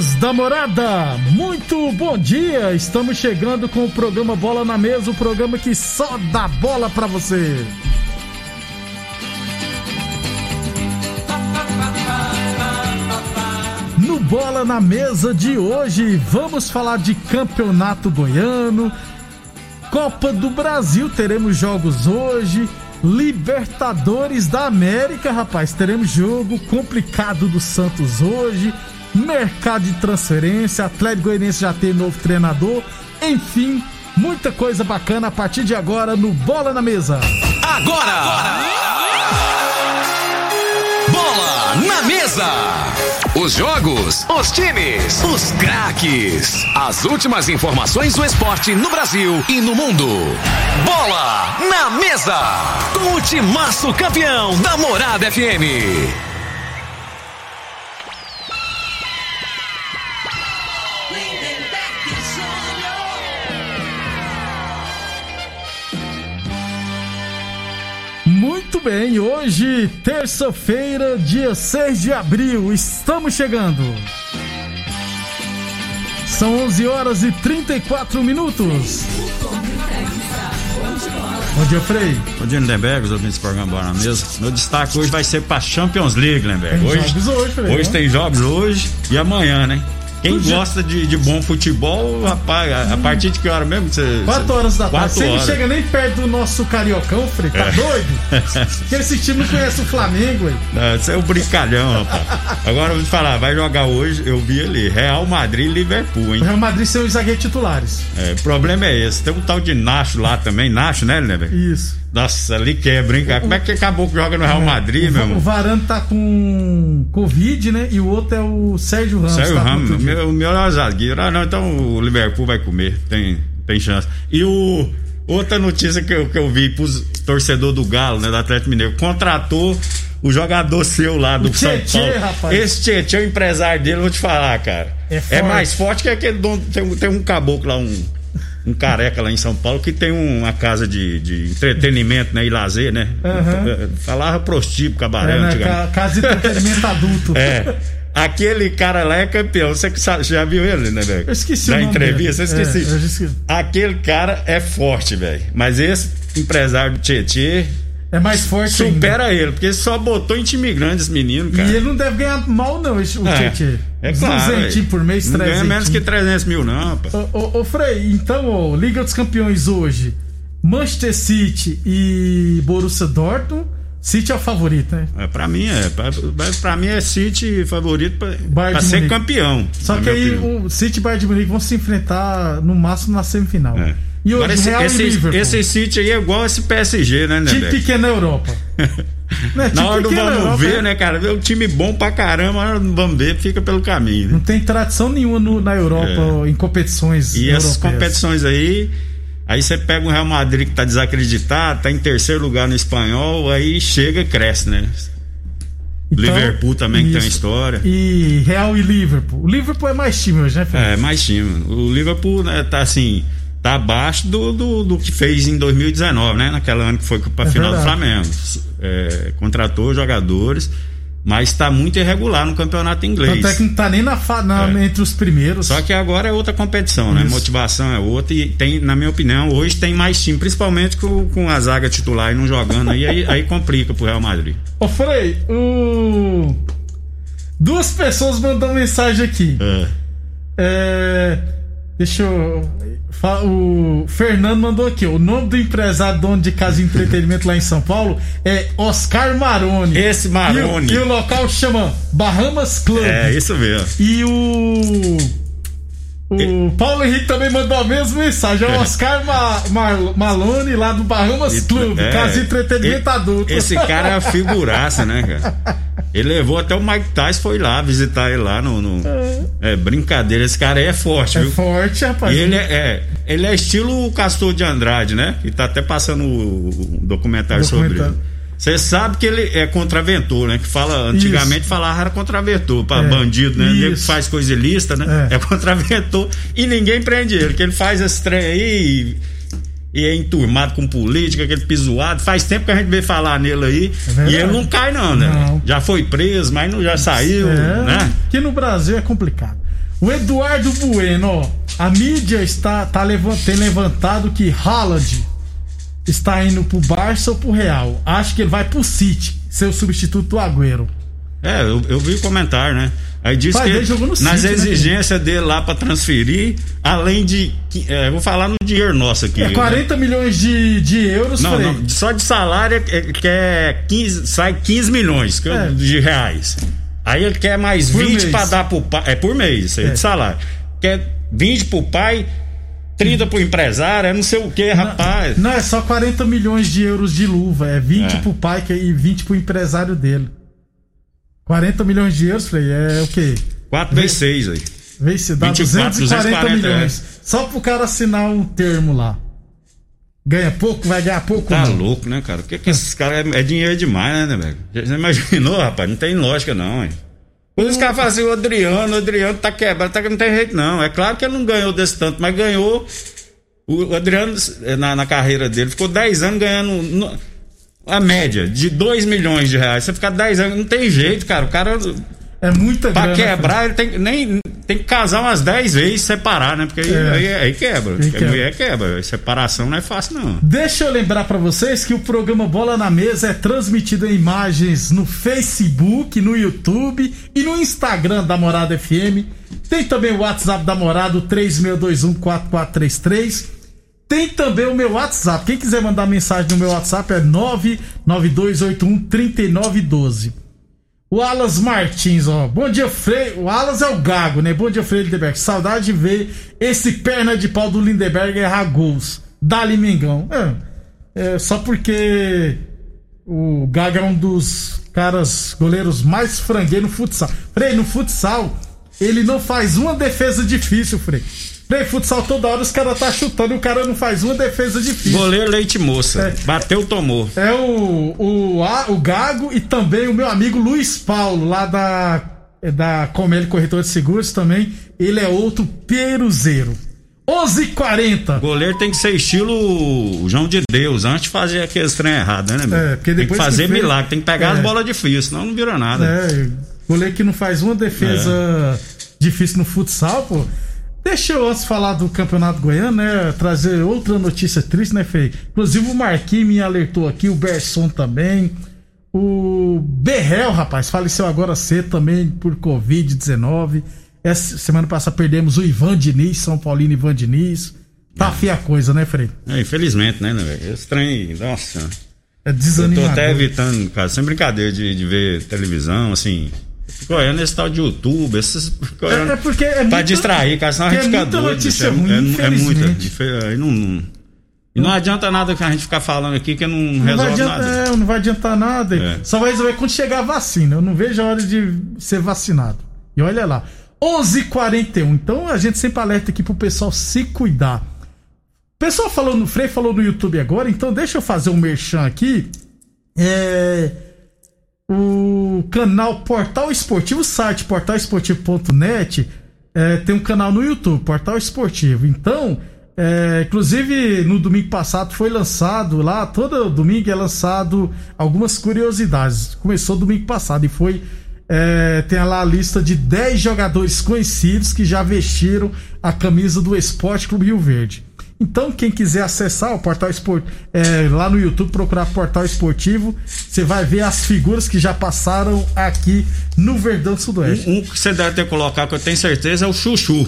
Amigos da morada, muito bom dia! Estamos chegando com o programa Bola na Mesa o programa que só dá bola pra você. No Bola na Mesa de hoje, vamos falar de Campeonato Goiano, Copa do Brasil, teremos jogos hoje. Libertadores da América, rapaz, teremos jogo complicado do Santos hoje mercado de transferência, Atlético Goianiense já tem novo treinador, enfim, muita coisa bacana a partir de agora no Bola na Mesa. Agora! agora! Bola na Mesa! Os jogos, os times, os craques. As últimas informações do esporte no Brasil e no mundo. Bola na Mesa! Com o timaço campeão da Morada FM. Muito bem, hoje, terça-feira, dia 6 de abril, estamos chegando. São 11 horas e 34 minutos. Bom dia, Frei. Bom dia, Lindenberg, os ouvintes do programa Bora na Mesa. Meu destaque hoje vai ser para Champions League, Lindenberg. Hoje, hoje, hoje né? tem jogos hoje e amanhã, né? Quem gosta de, de, bom futebol, rapaz, a, a, partir de que hora mesmo? Você, 4 horas da tarde. Você não chega nem perto do nosso cariocão, Frei. Tá é. doido? Porque esse time não conhece o Flamengo, hein? Não, isso é um brincalhão, rapaz. Agora eu vou te falar, vai jogar hoje, eu vi ali, Real Madrid e Liverpool, hein? Real Madrid são os zagueiros titulares. É, o problema é esse. Tem um tal de Nacho lá também, Nacho, né, né, Isso. Nossa, ali quebra, hein, cara? Como é que acabou que joga no Real Madrid, o, meu irmão? O Varane tá com Covid, né? E o outro é o Sérgio Ramos. Sérgio tá Ramos, o meu, o meu é zagueiro. Ah, não, então o Liverpool vai comer, tem, tem chance. E o. Outra notícia que eu, que eu vi pros torcedor do Galo, né, do Atlético Mineiro, contratou o jogador seu lá do o São Tietê, Paulo. Rapaz. Esse Tietê, o empresário dele, vou te falar, cara. É, é mais forte que aquele dono. Tem, tem um caboclo lá, um um careca lá em São Paulo que tem uma casa de, de entretenimento né, e lazer, né? Uhum. Falava prostíbulo, cabaré, é, né? Casa de entretenimento adulto. É. Aquele cara lá é campeão. Você já viu ele, né, velho? Eu esqueci Na entrevista, dele. eu esqueci. É, eu esqueci. Aquele cara é forte, velho. Mas esse empresário do Tietê. É mais forte Supera ainda. ele, porque ele só botou em time grande esse menino, cara. E ele não deve ganhar mal, não, esse, o é, Tietê. É claro. 200 por mês, não 300. ganha menos que 300 mil, não, pá. Ô, ô, ô Frei, então, ó, Liga dos Campeões hoje. Manchester City e Borussia Dortmund. City é o favorito, né? É, pra mim é. Pra, pra mim é City favorito pra, pra ser Munique. campeão. Só que aí opinião. o City e Bayern de Munique vão se enfrentar no máximo na semifinal. É. E hoje Agora esse, esse, esse City aí é igual esse PSG, né, né? Time Beck? pequeno na Europa. Não é Na hora do vamos Europa, ver, é- né, cara? Vê um time bom pra caramba, na hora do vamos ver, fica pelo caminho. Né? Não tem tradição nenhuma no- na Europa em competições É. E essas europeias. competições aí, aí você pega um Real Madrid que tá desacreditado, tá em terceiro lugar no espanhol, aí chega e cresce, né? Então, Liverpool também que tem uma história. E Real e Liverpool. O Liverpool é mais time hoje, né, Felipe? É, mais time. O Liverpool né, tá assim, tá abaixo do, do, do que fez em 2019, né? Naquela ano que foi pra É final do. Flamengo. É, contratou jogadores, mas tá muito irregular no campeonato inglês. Tanto é que não tá nem na, na- É. entre os primeiros. Só que agora é outra competição, né? Isso. Motivação é outra e tem, na minha opinião, hoje tem mais time, principalmente com, com a zaga titular e não jogando aí, aí, aí complica pro Real Madrid. Ô, Frei, o... duas pessoas mandam mensagem aqui. É. É, Deixa eu. O Fernando mandou aqui. O nome do empresário dono de casa de entretenimento lá em São Paulo é Oscar Maroni. Esse E o, Maroni. e o local chama Bahamas Club. É, isso mesmo. E o. O Paulo Henrique também mandou a mesma mensagem. É o Oscar Ma Ma Malone lá do Bahamas Club, é, casa de entretenimento adulto. Esse cara é a figuraça, né, cara? Ele levou até o Mike Tyson, foi lá visitar ele lá no. no é. é. brincadeira, esse cara aí é forte, é viu? É forte, rapaz. E ele é, é, ele é estilo Castor de Andrade, né? E tá até passando o, o documentário, documentário sobre ele. Você sabe que ele é contraventor, né? Que fala, antigamente Isso. falava era contraventor, para é. bandido, né? Ele faz coisa ilícita, né? É. é contraventor e ninguém prende ele, que ele faz esse trem aí e, e é enturmado com política, aquele pisoado. Faz tempo que a gente vê falar nele aí é e ele não cai, não, né? Não. Já foi preso, mas não já saiu, é. né? Que no Brasil é complicado. O Eduardo Bueno, ó, a mídia está tá levant, tem levantado que Haaland está indo pro Barça ou pro Real. Acho que ele vai pro City, ser o substituto do Agüero. É, eu, eu vi o comentário, né? Aí diz Pai, que nas né, exigências né? dele lá para transferir, além de. É, vou falar no dinheiro nosso aqui. É 40 né? milhões de, de euros, não, não, só de salário é, que é 15, sai 15 milhões é. de reais. Aí ele quer mais por 20 para dar pro pai. É por mês, isso aí é. de salário. Quer 20 pro pai 30 pro empresário, é não sei o que, rapaz. Não, é só 40 milhões de euros de luva, é 20 é. pro pai e 20 pro empresário dele. 40 milhões de euros, Frei, é o quê? 4 vezes 6 aí. Vez se dá 24, 240, 240 milhões. É. Só pro cara assinar um termo lá. Ganha pouco, vai ganhar pouco. Tá não. louco, né, cara? O que que esses caras é, é dinheiro demais, né, velho? Já imaginou, rapaz? Não tem lógica não, hein? Por isso que ela fala assim, o Adriano, o Adriano tá quebrado, tá, não tem jeito não. É claro que ele não ganhou desse tanto, mas ganhou. O Adriano, na, na carreira dele, ficou 10 anos ganhando no, a média de 2 milhões de reais. Você ficar 10 anos, não tem jeito, cara. O cara é muita Pra grana, quebrar, ele tem, nem, tem que casar umas 10 vezes separar, né? Porque aí, é. aí, aí, quebra. Aí quebra. mulher quebra. Separação não é fácil, não. Deixa eu lembrar para vocês que o programa Bola na Mesa é transmitido em imagens no Facebook, no YouTube e no Instagram da Morada FM. Tem também o WhatsApp da Morada, 36214433. Tem também o meu WhatsApp. Quem quiser mandar mensagem no meu WhatsApp é 99281 3912. O Alas Martins, ó. Bom dia, Frei. O Alas é o Gago, né? Bom dia, Frei Lindeberg. Saudade de ver esse perna de pau do Lindeberg errar gols. Dali Mengão. É, é, só porque o Gago é um dos caras, goleiros mais frangueiros no futsal. Frei, no futsal, ele não faz uma defesa difícil, Frei. Bem, futsal toda hora os caras tá chutando e o cara não faz uma defesa difícil. Goleiro leite moça. É, Bateu, tomou. É o, o, a, o Gago e também o meu amigo Luiz Paulo, lá da, da Comédia Corretor de Seguros também. Ele é outro peruzeiro. 11:40. Goleiro tem que ser estilo João de Deus, antes de fazer aqueles trem errado, né, meu? É, porque depois tem que fazer que milagre, tem que pegar é. as bolas difíceis, senão não vira nada. É, goleiro que não faz uma defesa é. difícil no futsal, pô. Deixa eu antes falar do Campeonato Goiano, né? Trazer outra notícia triste, né, Fei? Inclusive o Marquinhos me alertou aqui, o Berson também. O Berrel, rapaz, faleceu agora cedo também por Covid-19. Essa semana passada perdemos o Ivan Diniz, São Paulino Ivan Diniz. Tá é. feia a coisa, né, Frei? É, infelizmente, né, né, velho? Esse trem, nossa. É desanimador. Eu tô até evitando, cara, sem brincadeira de, de ver televisão, assim Goiânia esse tal de YouTube, esses. É, é porque é Pra distrair, cara, senão a gente é fica doido. Notícia é, ruim, é, é muita. Aí não, não, e não adianta nada que a gente ficar falando aqui que não, não resolve adianta, nada. É, não vai adiantar nada. É. Só vai resolver quando chegar a vacina. Eu não vejo a hora de ser vacinado. E olha lá. 11:41. h 41 Então a gente sempre alerta aqui pro pessoal se cuidar. O pessoal falou no Frei falou no YouTube agora, então deixa eu fazer um merchan aqui. É o canal Portal Esportivo, o site portalesportivo.net, é, tem um canal no YouTube, Portal Esportivo. Então, é, inclusive no domingo passado foi lançado lá, todo domingo é lançado algumas curiosidades. Começou domingo passado e foi. É, tem lá a lista de 10 jogadores conhecidos que já vestiram a camisa do Esporte Clube Rio Verde. Então, quem quiser acessar o portal esportivo, é, lá no YouTube, procurar portal esportivo, você vai ver as figuras que já passaram aqui no Verdão Sudoeste. Um, um, que você deve ter colocado, que eu tenho certeza, é o Chuchu.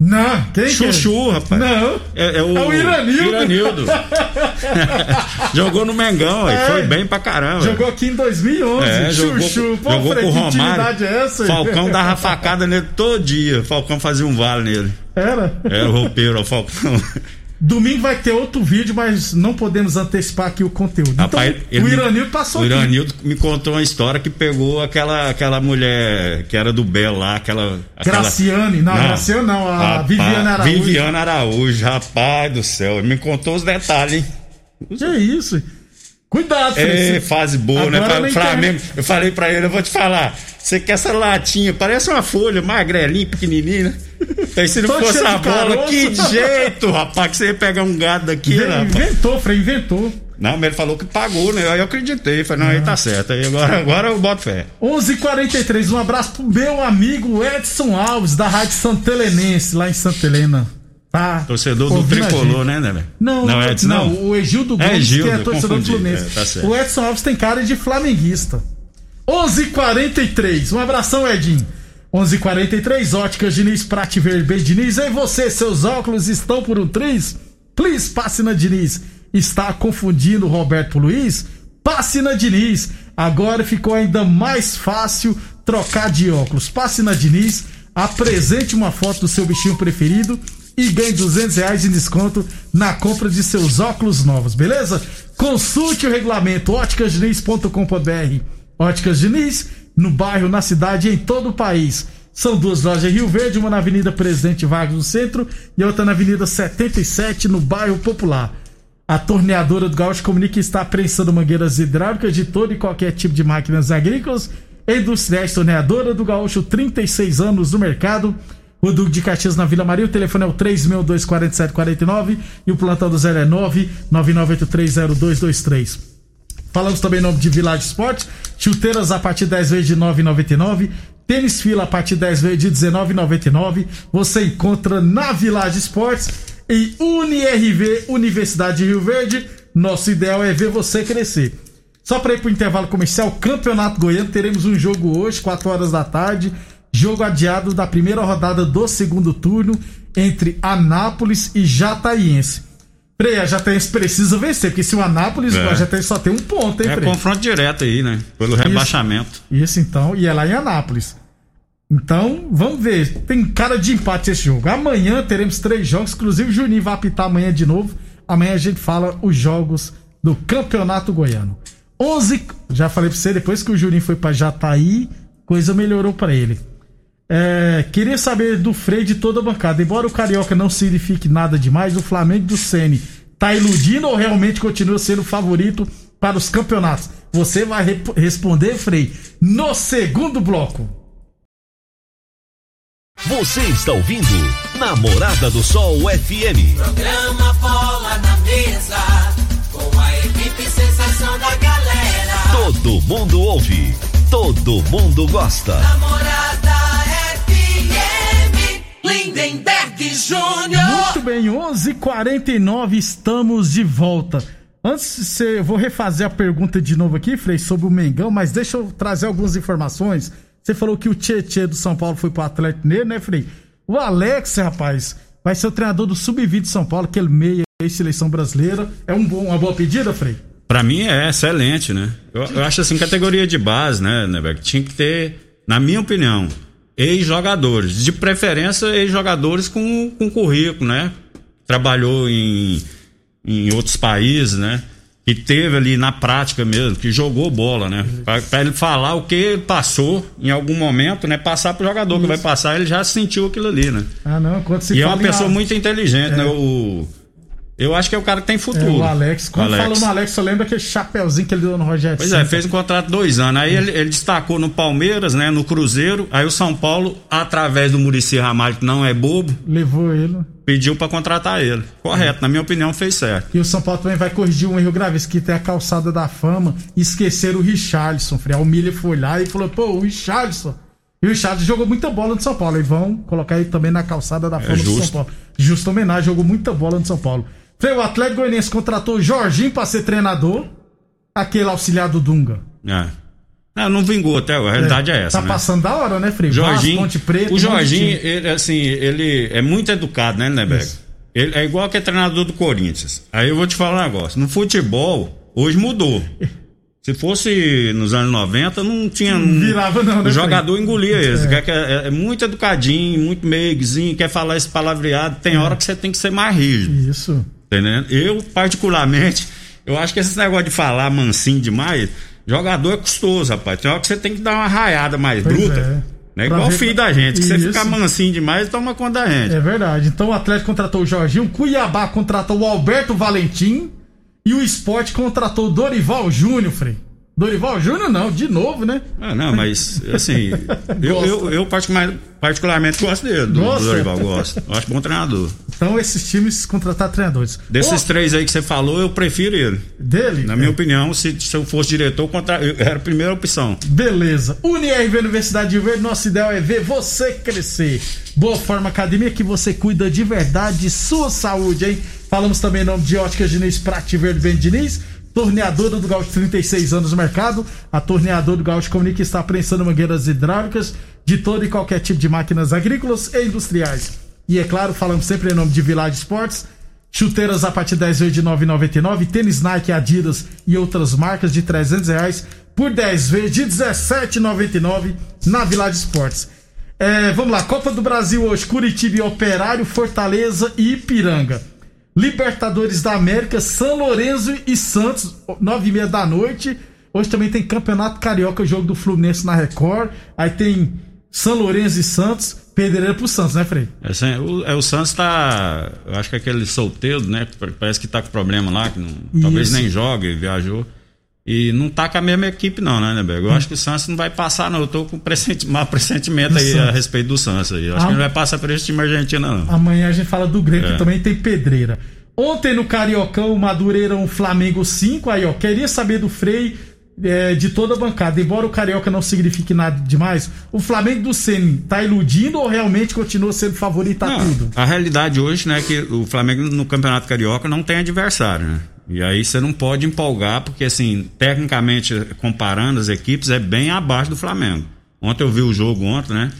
Não, quem Chuchu, que é? rapaz. Não. É, é o, É o Iranildo. Iranildo. jogou no Mengão, É. foi bem pra caramba. Jogou aqui em 2011. É, jogou, Chuchu. Pô, jogou Frei, com o que Romário. é essa? Falcão dava facada nele todo dia. Falcão fazia um vale nele. Era? Era o roupeiro, o Falcão. Domingo vai ter outro vídeo, mas não podemos antecipar aqui o conteúdo. Rapaz, então, o Iranildo passou O. Iranildo me contou uma história que pegou aquela, aquela mulher que era do Bel lá, aquela. aquela... Graciane, não, Graciane não, a Rapaz, Viviane Araújo. Viviane Araújo, rapaz do céu. Ele me contou os detalhes, hein? Que isso? Cuidado, É, Frei. fase boa, né? Agora o Flamengo. internet- Eu falei pra ele, eu vou te falar. Você quer essa latinha? Parece uma folha, magrelinha, pequenininha, né? Aí se não fosse a bola, caroço. que jeito, rapaz, que você ia pegar um gado daqui, né? Inventou, Frei, inventou. Não, mas ele falou que pagou, né? Aí eu acreditei. Falei, não, aí tá certo. Aí agora, agora eu boto fé. 11:43 um abraço pro meu amigo Edson Alves, da Rádio Santa Helenense, lá em Santa Helena. Tá? Torcedor do Tricolor, né, né? Não, não, Edson, não. o Egildo É, Gomes, Egildo, que é torcedor do. Fluminense. É, tá o Edson Alves tem cara de flamenguista. 11:43 um abração, Edinho. 11:43 Óticas Diniz, Prate Vermelho Diniz. E você, seus óculos estão por um triz? Please, passe na Diniz. Está confundindo o Roberto Luiz? Passe na Diniz. Agora ficou ainda mais fácil trocar de óculos. Passe na Diniz, apresente uma foto do seu bichinho preferido e ganhe 200 reais em desconto na compra de seus óculos novos, beleza? Consulte o regulamento óticasdiniz.com.br. Óticas Diniz, no bairro, na cidade e em todo o país. São duas lojas em Rio Verde, uma na Avenida Presidente Vargas no centro e outra na Avenida 77 no bairro Popular. A torneadora do Gaúcho comunica que está prensando mangueiras hidráulicas de todo e qualquer tipo de máquinas agrícolas industriais. Torneadora do Gaúcho, 36 anos no mercado. O Duque de Caxias na Vila Maria, o telefone é o 3624749 e o plantão do 0 é 999830223. Falamos também em nome de Village Esportes, chuteiras a partir de 10 vezes de 9,99, tênis fila a partir de 10 vezes de 19,99. Você encontra na Village Esportes e UniRV, Universidade de Rio Verde. Nosso ideal é ver você crescer. Só para ir pro intervalo comercial, Campeonato Goiano, teremos um jogo hoje, 4 horas da tarde. Jogo adiado da primeira rodada do segundo turno entre Anápolis e Jataiense. Frei, a Jataiense precisa vencer, porque se o Anápolis, É. Jataiense só tem um ponto, hein, É Frei? confronto direto aí, né? Pelo rebaixamento. Isso então, e é lá em Anápolis. Então, vamos ver. Tem cara de empate esse jogo. Amanhã teremos três jogos, inclusive o Juninho vai apitar amanhã de novo. Amanhã a gente fala os jogos do Campeonato Goiano. 11, já falei pra você, depois que o Juninho foi pra Jataí, coisa melhorou pra ele. É, queria saber do freio de toda a bancada. Embora o Carioca não signifique nada demais, o Flamengo do Sene tá iludindo ou realmente continua sendo o favorito para os campeonatos? Você vai rep- responder, Frei, no segundo bloco. Você está ouvindo Namorada do Sol FM. Programa Bola na Mesa, com a equipe sensação da galera. Todo mundo ouve, todo mundo gosta. Namorada FM, Lindenberg Júnior. Muito bem, 11:49 estamos de volta. Antes de eu vou refazer a pergunta de novo aqui, Frei, sobre o Mengão, mas deixa eu trazer algumas informações. Você falou que o Tietê do São Paulo foi pro Atlético Mineiro, né, Frei? O Alex, rapaz, vai ser o treinador do Sub-20 de São Paulo, aquele meia ex-seleção brasileira. É um bom, uma boa pedida, Frei? Pra mim é excelente, né? Eu, eu acho assim, categoria de base, né, Nebeck? Tinha que ter, na minha opinião, ex-jogadores. De preferência, ex-jogadores com, com currículo, né? Trabalhou em, em outros países, né? Que teve ali na prática mesmo, que jogou bola, né? Pra, pra ele falar o que passou em algum momento, né? Passar pro jogador que vai passar, ele já sentiu aquilo ali, né? Ah, não, quando se e é uma em pessoa A- muito inteligente, né? O, eu acho que é o cara que tem É, futuro. o Alex. Quando Alex. falou no Alex, você lembra aquele chapeuzinho que ele deu no Rogério Pois é, fez um contrato de dois anos. Aí ele, ele destacou no Palmeiras, né? No Cruzeiro. Aí o São Paulo, através do Murici Ramalho, que não é bobo, Levou ele. pediu pra contratar ele. Correto, na minha opinião, fez certo. E o São Paulo também vai corrigir um erro gravíssimo, que tem a calçada da fama. Esqueceram o Richarlison, Frei. O Miller foi lá e falou, pô, o Richarlison. E o Richarlison jogou muita bola no São Paulo. E vão colocar ele também na calçada da fama do justo. São Paulo. Justa homenagem, jogou muita bola no São Paulo. Frei, o Atlético Goianiense contratou o Jorginho pra ser treinador. Aquele auxiliar do Dunga. É. Não, não vingou até agora. A realidade é, essa. Tá né? passando da hora, né, Frei? Jorginho, Ponte Preta, o Jorginho, ele, assim, ele é muito educado, né? Isso. Ele é igual que é treinador do Corinthians. Aí eu vou te falar um negócio. No futebol, hoje mudou. Se fosse nos anos 90, não tinha. Não virava não, né, O jogador engolia esse. É. Que É, é muito educadinho, muito meiguezinho, quer falar esse palavreado. Tem hora que você tem que ser mais rígido. Isso. Entendendo? Eu, particularmente, eu acho que esse negócio de falar mansinho demais, jogador é custoso, rapaz. Tem hora que você tem que dar uma raiada mais Pois bruta. é. Né? Igual o filho da gente, que você ficar mansinho demais, toma conta da gente. É verdade. Então o Atlético contratou o Jorginho, o Cuiabá contratou o Alberto Valentim e o Sport contratou o Dorival Júnior, Frei. Dorival Júnior não, de novo, né? Ah, não, mas assim, eu, Gosta. eu, eu particularmente, particularmente gosto dele, do, do Dorival, gosto. Eu acho bom treinador. Então esses times contrataram treinadores. Desses Ô, três aí que você falou, eu prefiro ele. dele? Na minha É. opinião, se, se eu fosse diretor, contra, eu, era a primeira opção. Beleza. UniRV Universidade de Verde, nosso ideal é ver você crescer. Boa Forma Academia que você cuida de verdade sua saúde, hein? Falamos também em nome de Óticas Diniz, Prate Verde Bem Diniz, torneadora do Gaúcho, 36 anos no mercado. A torneadora do Gaúcho comunica está prensando mangueiras hidráulicas de todo e qualquer tipo de máquinas agrícolas e industriais. E é claro, falamos sempre em nome de Village Esportes, Chuteiras a partir de 10 vezes de 9,99. Tênis Nike, Adidas e outras marcas de 300 reais por 10 vezes de 17,99 na Village Esportes. É, vamos lá, Copa do Brasil hoje, Curitiba Operário, Fortaleza e Ipiranga. Libertadores da América, São Lourenço e Santos, 9 e meia da noite. Hoje também tem Campeonato Carioca, o jogo do Fluminense na Record. Aí tem São Lourenço e Santos, pedreira pro Santos, né, Frei? É, assim, o, é, o Santos tá. Eu acho que aquele solteiro, né? que Parece que tá com problema lá, que não- talvez nem jogue, viajou. E não tá com a mesma equipe, não, né, Neberg? Eu Hum. acho que o Santos não vai passar, não. Eu tô com pressenti mau pressentimento Do aí Santos. a respeito do Santos aí. Eu acho que não vai passar por esse time argentino, não. Amanhã a gente fala do Grêmio, que É. também tem pedreira. Ontem no Cariocão, o Madureira um Flamengo 5. Aí, ó, queria saber do Frei é, de toda a bancada. Embora o Carioca não signifique nada demais, o Flamengo do Ceni tá iludindo ou realmente continua sendo favorito a Não, tudo? a realidade hoje, né, é que o Flamengo no Campeonato Carioca não tem adversário, né? E aí você não pode empolgar, porque assim, tecnicamente, comparando as equipes, é bem abaixo do Flamengo. Ontem eu vi o jogo ontem, né?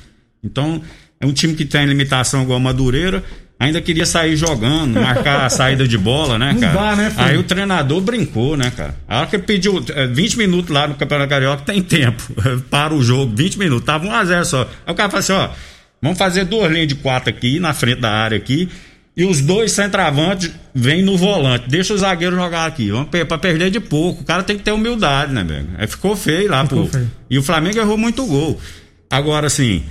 Então, é um time que tem limitação igual a Madureira, ainda queria sair jogando, marcar a saída de bola, né, Não cara? dá, né, filho? Aí o treinador brincou, né, cara? A hora que ele pediu é, 20 minutos lá no Campeonato Carioca, tem tempo. Para o jogo, 20 minutos. Tava 1x0 só. Aí o cara falou assim: ó, vamos fazer duas linhas de quatro aqui, na frente da área aqui. E os dois centravantes vêm no volante. Deixa o zagueiro jogar aqui. Vamos pra perder de pouco. O cara tem que ter humildade, né, velho? Aí ficou feio lá, Ficou pô. feio. E o Flamengo errou muito gol. Agora, assim,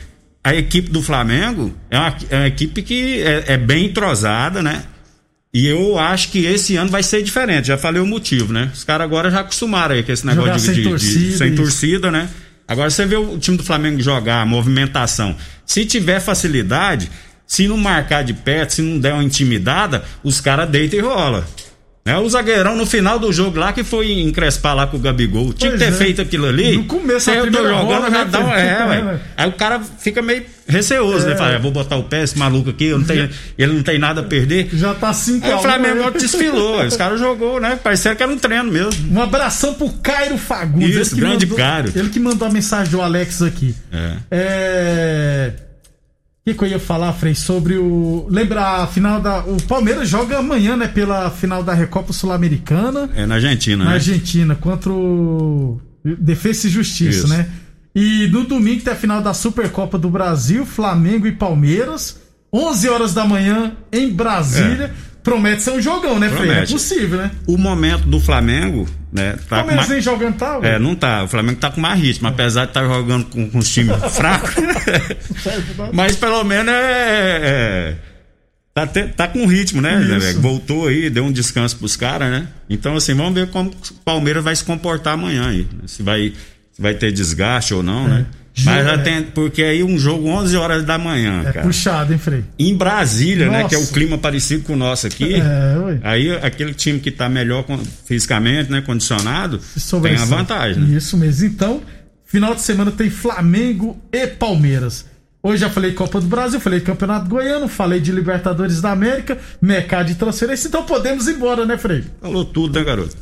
a equipe do Flamengo é uma, é uma equipe que é, é bem entrosada, né? E eu acho que esse ano vai ser diferente. Já falei o motivo, né? Os caras agora já acostumaram aí com esse negócio de, sem de- de- torcida, sem isso. torcida, né? Agora você vê o time do Flamengo jogar, a movimentação. Se tiver facilidade, se não marcar de perto, se não der uma intimidada, os caras deitam e rola. Né? O zagueirão no final do jogo lá que foi encrespar lá com o Gabigol. Tinha que Pois ter é. feito aquilo ali. No começo, se a eu tô primeira jogando, já né, dá uma. É, ué. Aí o cara fica meio receoso, né? Fala, "É, vou botar o pé, esse maluco aqui, não tenho, ele não tem nada a perder. Já tá 5 Aí o Flamengo desfilou, os caras jogou, né? Parecia que era um treino mesmo. Um abração pro Cairo Fagundes. Isso, grande mandou, Cairo. Ele que mandou a mensagem do Alex aqui. É. É. O que, que eu ia falar, Frei? Sobre o. Lembra a final da. O Palmeiras joga amanhã, né? Pela final da Recopa Sul-Americana. É na Argentina, Na né? Argentina, contra o. Defesa e Justiça, Isso. né? E no domingo tem a final da Supercopa do Brasil, Flamengo e Palmeiras. 11 horas da manhã em Brasília. Promete ser um jogão, né, Frei? É possível, né? O momento do Flamengo, né? Tá Palmeiras mais... nem jogando tá, ué? É, não tá. O Flamengo tá com mais ritmo, apesar de estar jogando com, com os times fracos. Mas pelo menos é. é- tá, te- tá com ritmo, né? Velho? Voltou aí, deu um descanso pros caras, né? Então, assim, vamos ver como o Palmeiras vai se comportar amanhã aí. né? Se vai, se vai ter desgaste ou não, né? Mas já tem. Porque aí um jogo 11 horas da manhã, É cara. puxado, hein, Frei? Em Brasília, né? Que é o Nossa. clima parecido com o nosso aqui. É, ué. Aí aquele time que tá melhor fisicamente, né? Condicionado, tem a vantagem. Né? Isso mesmo. Então, final de semana tem Flamengo e Palmeiras. Hoje já falei Copa do Brasil, falei Campeonato Goiano, falei de Libertadores da América, mercado de transferência. Então podemos ir embora, né, Frei? Falou tudo, né, garoto?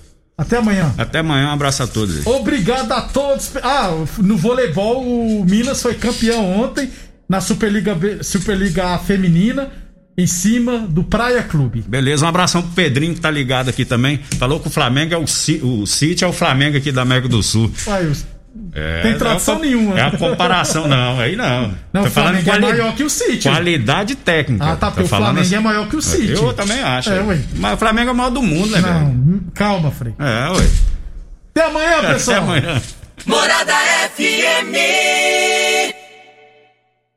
Até amanhã. Até amanhã, um abraço a todos. Obrigado a todos. Ah, no voleibol, o Minas foi campeão ontem na Superliga, B, Superliga Feminina, em cima do Praia Clube. Beleza, um abração pro Pedrinho que tá ligado aqui também. Falou que o Flamengo é o, o City, é o Flamengo aqui da América do Sul. Ai, é, Tem tradução é nenhuma. É a comparação, não. Aí não. Não, Tô o Flamengo quali... é maior que o City. Qualidade técnica. Ah, tá, porque o Flamengo assim. é maior que o City. Eu também acho. É, ué. Mas o Flamengo é o maior do mundo, né, Não, velho? calma, Frei. É, ué. Até amanhã, pessoal. Até amanhã. Morada FM.